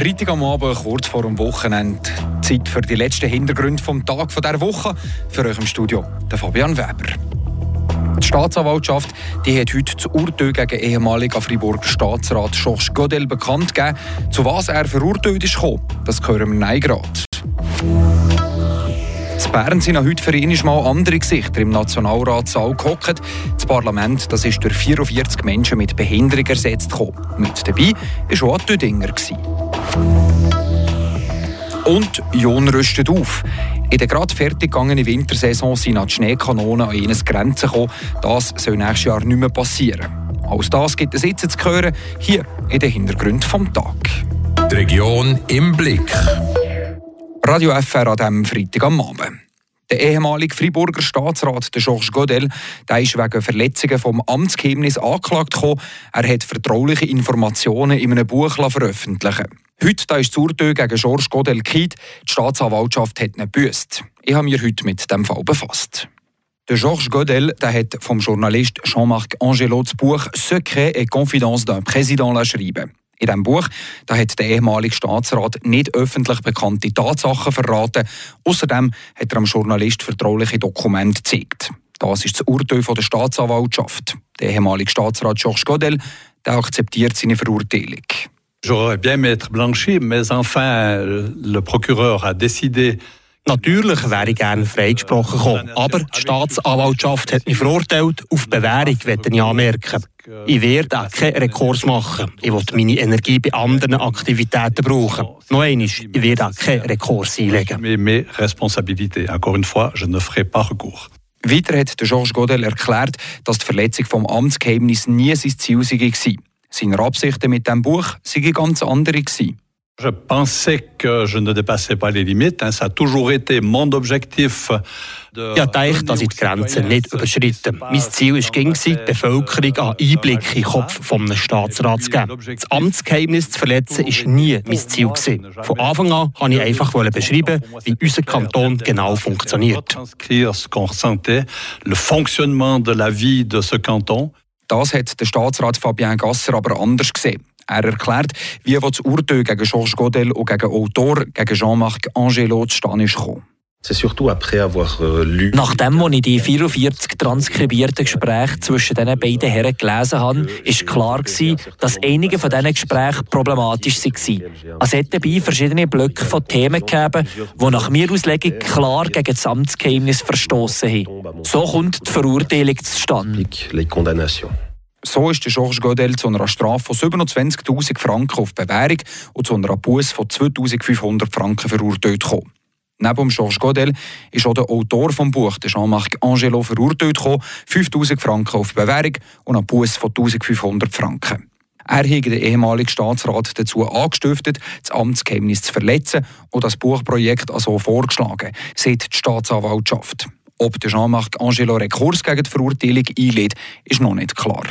Freitag am Abend, kurz vor dem Wochenende. Zeit für die letzten Hintergründe vom Tag dieser Woche. Für euch im Studio, der Fabian Weber. Die Staatsanwaltschaft die hat heute das Urteil gegen ehemaligen Friburger Staatsrat Georges Godel bekannt gegeben. Zu was er verurteilt ist das hören wir nein gerade. In Bern sind heute für ihn mal andere Gesichter im Nationalratssaal gehockt. Das Parlament das ist durch 44 Menschen mit Behinderung ersetzt gekommen. Mit dabei war auch Dödinger. Und Jon rüstet auf. In der gerade fertig gegangenen Wintersaison sind die Schneekanonen an ihre Grenzen gekommen. Das soll nächstes Jahr nicht mehr passieren. Alles das gibt es jetzt zu hören, hier in den Hintergrund vom Tag. Die Region im Blick. Radio FR an diesem Freitag am Abend. Der ehemalige Friburger Staatsrat Georges Godel der ist wegen Verletzungen vom Amtsgeheimnis angeklagt gekommen. Er hat vertrauliche Informationen in einem Buch veröffentlicht. Heute da ist Urteil gegen Georges Godel gekippt. Die Staatsanwaltschaft hat ihn gebüßt. Ich habe mich heute mit dem Fall befasst. Der Georges Godel der hat vom Journalist Jean-Marc Angelo das Buch Secret et Confidence d'un Président geschrieben. In diesem Buch da hat der ehemalige Staatsrat nicht öffentlich bekannte Tatsachen verraten. Außerdem hat er am Journalist vertrauliche Dokumente gezeigt. Das ist das Urteil von der Staatsanwaltschaft. Der ehemalige Staatsrat Georges Godel der akzeptiert seine Verurteilung. J'aurais bien aimé être blanchi, mais enfin, le procureur a décidé Natürlich wäre ich gerne freigesprochen gekommen, aber die Staatsanwaltschaft hat mich verurteilt auf Bewährung, möchte ich anmerken. Ich werde auch keinen Rekurs machen. Ich will meine Energie bei anderen Aktivitäten brauchen. Noch einmal, ich werde auch keinen Rekurs einlegen. mes responsabilités. Encore une fois, je ne ferai pas recours. Weiter hat Georges Godel erklärt, dass die Verletzung vom Amtsgeheimnis nie sein Ziel war. Seine Absichten mit dem Buch waren ganz andere. Gewesen. Je pensais que je ne dépassais pas les limites. Ça a toujours été mon objectif. Ich dachte, dass ich die Grenzen nicht überschritten. Mein Ziel war, die Bevölkerung einen Einblick in den Kopf eines Staatsrats zu geben. Das Amtsgeheimnis zu verletzen war nie mein Ziel. Von Anfang an wollte ich einfach beschreiben, wie unser Kanton genau funktioniert. Le fonctionnement de la vie de ce canton. Das hat der Staatsrat Fabien Gasser aber anders gesehen. Er erklärt, wie das Urteil gegen Georges Godel und gegen Autor, gegen Jean-Marc Angelo zustande ist gekommen. Euh, Nachdem ich die 44 transkribierten Gespräche zwischen diesen beiden Herren gelesen habe, war klar, dass einige von diesen Gesprächen problematisch waren. Es hat dabei verschiedene Blöcke von Themen gegeben, die nach mir Auslegung klar gegen das Amtsgeheimnis verstoßen haben. So kommt die Verurteilung zustande. So ist der Georges Godel zu einer Strafe von 27.000 Franken auf Bewährung und zu einer Buß von 2.500 Franken verurteilt gekommen. Neben Georges Godel ist auch der Autor des Buch, Jean-Marc Angelo, verurteilt gekommen, 5000 Franken auf Bewährung und einen Buß von 1500 Franken. Er hat den ehemaligen Staatsrat dazu angestiftet, das Amtsgeheimnis zu verletzen und das Buchprojekt also vorgeschlagen, sagt die Staatsanwaltschaft. Ob Jean-Marc Angelo Rekurs gegen die Verurteilung einlädt, ist noch nicht klar.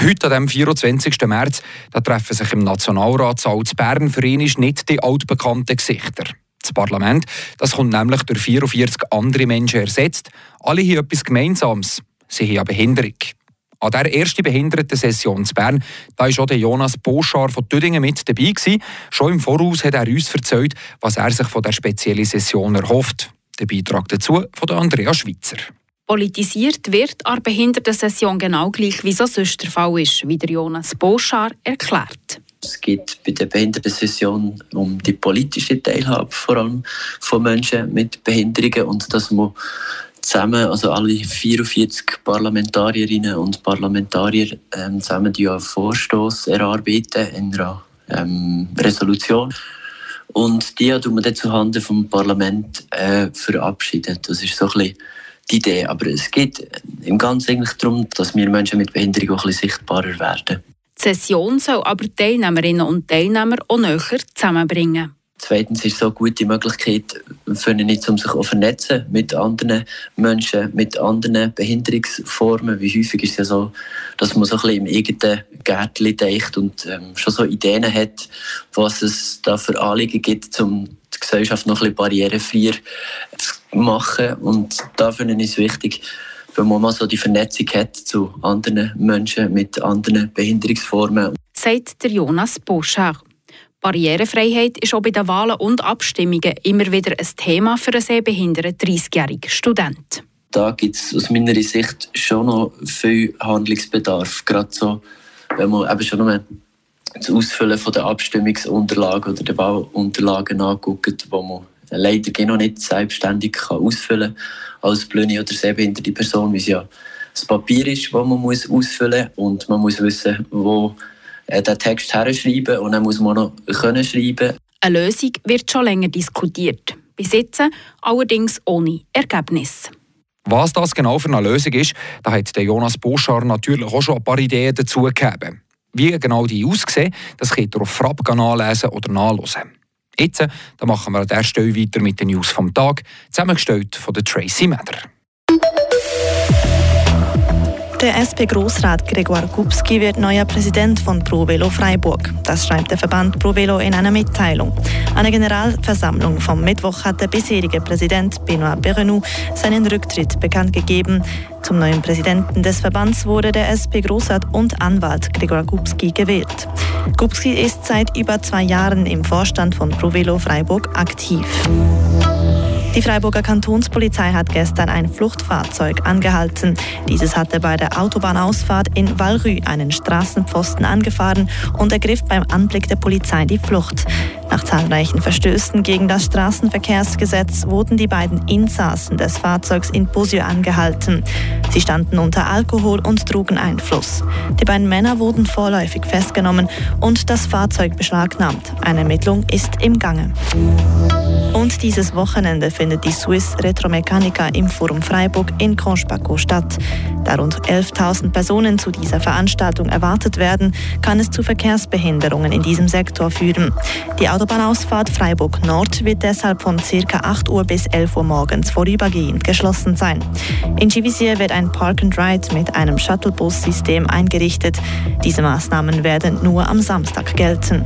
Heute, am 24. März, da treffen sich im Nationalratssaal zu Bern für ihn nicht die altbekannten Gesichter. Das Parlament das kommt nämlich durch 44 andere Menschen ersetzt. Alle haben etwas Gemeinsames. Sie haben eine Behinderung. An der ersten Behindertensession zu Bern war auch der Jonas Boschar von Tüdingen mit dabei. Gewesen. Schon im Voraus hat er uns erzählt, was er sich von der speziellen Session erhofft. Der Beitrag dazu von Andrea Schweitzer. Politisiert wird an der Behindertensession genau gleich, wie es sonst der Fall ist, wie der Jonas Boschar erklärt. Es geht bei der Behindertensession um die politische Teilhabe, vor allem von Menschen mit Behinderungen und dass man zusammen, also alle 44 Parlamentarierinnen und Parlamentarier ähm, zusammen einen Vorstoß erarbeiten in einer ähm, Resolution. Und die tun wir dann zuhanden vom Parlament äh, verabschieden. Das ist so ein bisschen die Idee. Aber es geht im Ganzen eigentlich darum, dass wir Menschen mit Behinderung auch ein bisschen sichtbarer werden. Die Session soll aber Teilnehmerinnen und Teilnehmer auch näher zusammenbringen. Zweitens ist es so eine gute Möglichkeit für ihn, um sich auch vernetzen mit anderen Menschen, mit anderen Behinderungsformen. Wie häufig ist es ja so, dass man so ein bisschen im eigenen Gärtchen denkt und ähm, schon so Ideen hat, was es da für Anliegen gibt, um die Gesellschaft noch ein bisschen barrierefreier zu machen. Und da finde ich es wichtig, wenn man mal so die Vernetzung hat zu anderen Menschen mit anderen Behinderungsformen. sagt der Jonas Boschar. Barrierefreiheit ist auch bei den Wahlen und Abstimmungen immer wieder ein Thema für einen sehbehinderten 30-jährigen Student. Da gibt es aus meiner Sicht schon noch viel Handlungsbedarf. Gerade so, wenn man eben schon nur das Ausfüllen von der Abstimmungsunterlagen oder der Wahlunterlagen anguckt, wo man leider noch nicht selbstständig kann ausfüllen kann als blinde oder sehbehinderte Person, weil es ja das Papier ist, das man muss ausfüllen muss und man muss wissen, wo äh, den Text herschreiben und dann muss man noch können schreiben. Eine Lösung wird schon länger diskutiert. Bis jetzt allerdings ohne Ergebnis. Was das genau für eine Lösung ist, da hat der Jonas Boschar natürlich auch schon ein paar Ideen dazu gegeben. Wie genau die aussehen, das könnt ihr auf Frapp nachlesen oder nachlesen. Jetzt da machen wir an dieser Stelle weiter mit den News vom Tag, zusammengestellt von der Tracy Meder. Der SP-Grossrat Gregor Kupski wird neuer Präsident von ProVelo Freiburg. Das schreibt der Verband ProVelo in einer Mitteilung. An der Generalversammlung vom Mittwoch hat der bisherige Präsident Benoit Berenou seinen Rücktritt bekannt gegeben. Zum neuen Präsidenten des Verbands wurde der SP-Grossrat und Anwalt Gregor Kupski gewählt. Kupski ist seit über zwei Jahren im Vorstand von ProVelo Freiburg aktiv. Die Freiburger Kantonspolizei hat gestern ein Fluchtfahrzeug angehalten. Dieses hatte bei der Autobahnausfahrt in Valrü einen Straßenpfosten angefahren und ergriff beim Anblick der Polizei die Flucht. Nach zahlreichen Verstößen gegen das Straßenverkehrsgesetz wurden die beiden Insassen des Fahrzeugs in Posieux angehalten. Sie standen unter Alkohol- und Drogeneinfluss. Die beiden Männer wurden vorläufig festgenommen und das Fahrzeug beschlagnahmt. Eine Ermittlung ist im Gange. Und dieses Wochenende findet die Swiss Retromechanica im Forum Freiburg in Conchbaco statt. Da rund 11.000 Personen zu dieser Veranstaltung erwartet werden, kann es zu Verkehrsbehinderungen in diesem Sektor führen. Die Autobahnausfahrt Freiburg Nord wird deshalb von ca. 8 Uhr bis 11 Uhr morgens vorübergehend geschlossen sein. In Givisier wird ein Park and Ride mit einem Shuttlebus-System eingerichtet. Diese Maßnahmen werden nur am Samstag gelten.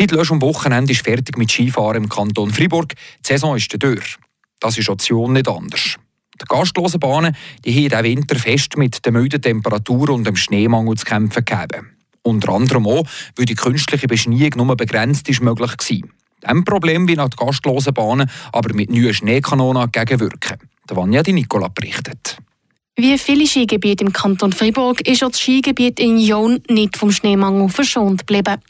Seit letztem Wochenende ist fertig mit Skifahren im Kanton Fribourg. Die Saison ist durch. Das ist Option nicht anders. Die gastlosen Bahnen die haben diesen Winter fest mit den milden Temperaturen und dem Schneemangel zu kämpfen gegeben. Unter anderem auch, weil die künstliche Beschneiung nur begrenzt ist möglich war. Diesem Problem wie die gastlosen Bahnen aber mit neuen Schneekanonen entgegenwirken. Der Vanja Di Nicola berichtet. Wie viele Skigebiete im Kanton Fribourg ist auch das Skigebiet in Jon nicht vom Schneemangel verschont geblieben.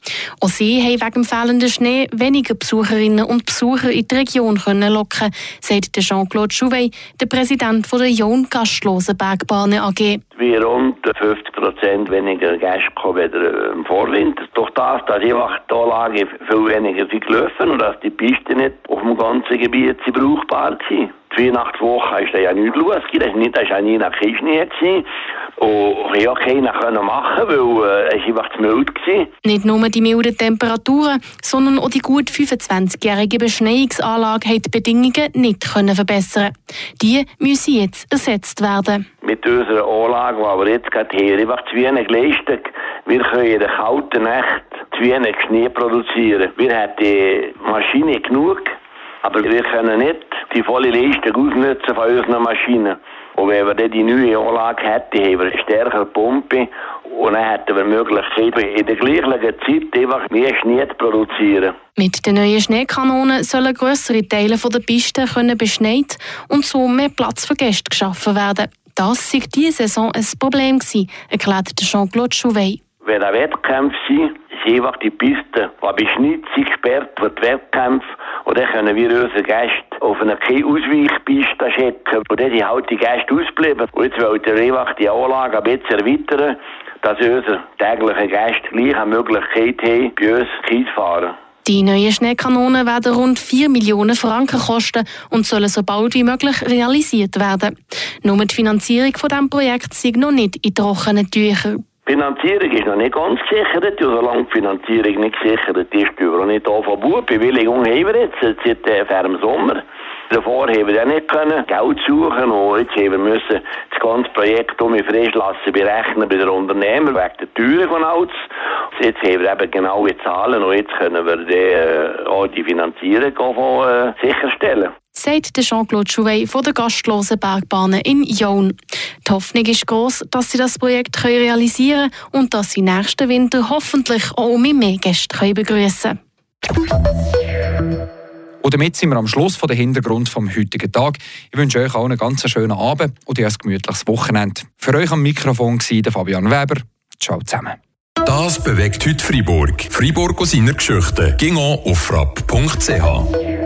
Auch sie haben wegen fehlenden Schnee weniger Besucherinnen und Besucher in die Region können locken, sagt Jean-Claude Chouvet, der Präsident der Jon Gastlosen Bergbahnen AG. Wir rund 50 Prozent weniger Gäste kommen als im Vorwinter. Durch das, dass die Anlage viel weniger sind gelaufen und dass die Piste nicht auf dem ganzen Gebiet brauchbar waren. Die Weihnachtswoche ist da ja nichts los. Nicht, das war nie nach Schnee. Und ja, keiner können machen, weil äh, es einfach zu mild war. Nicht nur die milden Temperaturen, sondern auch die gut 25-jährige Beschneiungsanlage haben die Bedingungen nicht können verbessern. Die müssen jetzt ersetzt werden. Mit unserer Anlage, die wir jetzt gerade haben, einfach zu wenig Leistung. Wir können in der kalten Nacht zu wenig Schnee produzieren. Wir haben die Maschine genug, aber wir können nicht die volle Leistung ausnutzen von unseren Maschinen. Und wenn wir dann die neue Anlage hätten, haben wir eine stärkere Pumpe und dann hätten wir die Möglichkeit, in der gleichen Zeit einfach mehr Schnee zu produzieren. Mit den neuen Schneekanonen sollen grössere Teile der Piste können beschneit und so mehr Platz für Gäste geschaffen werden. Das war diese Saison ein Problem, erklärt Jean-Claude Chouvet. Wenn ein Wettkampf sind, ist einfach die Piste, die beschneit sind, gesperrt für die Wettkämpfe. Und dann können wir unsere Gäste auf eine Ausweichpiste schicken. Und dann sind halt die Gäste ausgeblieben. Und jetzt wollen wir einfach die Anlage ein bisschen erweitern, dass unsere täglichen Gäste gleich eine Möglichkeit haben, bei uns zu fahren. Die neuen Schneekanonen werden rund 4 Millionen Franken kosten und sollen so bald wie möglich realisiert werden. Nur die Finanzierung von diesem Projekt ist noch nicht in trockenen Tüchern. Die Finanzierung ist noch nicht ganz gesichert. solange die Finanzierung nicht gesichert ist, dürfen wir auch nicht anfangen. Bewilligung haben wir jetzt, seit äh, dem Sommer. Davor haben wir ja nicht können Geld suchen und jetzt haben wir müssen das ganze Projekt um frisch lassen berechnen bei den Unternehmern wegen der Teuren von alles. Jetzt haben wir eben genaue Zahlen und jetzt können wir die, äh, auch die Finanzierung auch, äh, sicherstellen. Sagt Jean-Claude Chouvet von der gastlosen Bergbahnen in Jaun. Die Hoffnung ist groß, dass sie das Projekt realisieren können und dass sie nächsten Winter hoffentlich auch mit mehr Gäste begrüßen können. Und damit sind wir am Schluss von der Hintergrund vom heutigen Tag. Ich wünsche euch auch einen ganz schönen Abend und ein gemütliches Wochenende. Für euch am Mikrofon war Fabian Weber. Ciao zusammen. Das bewegt heute Freiburg. Freiburg aus seiner Geschichte. Ging auf frapp.ch.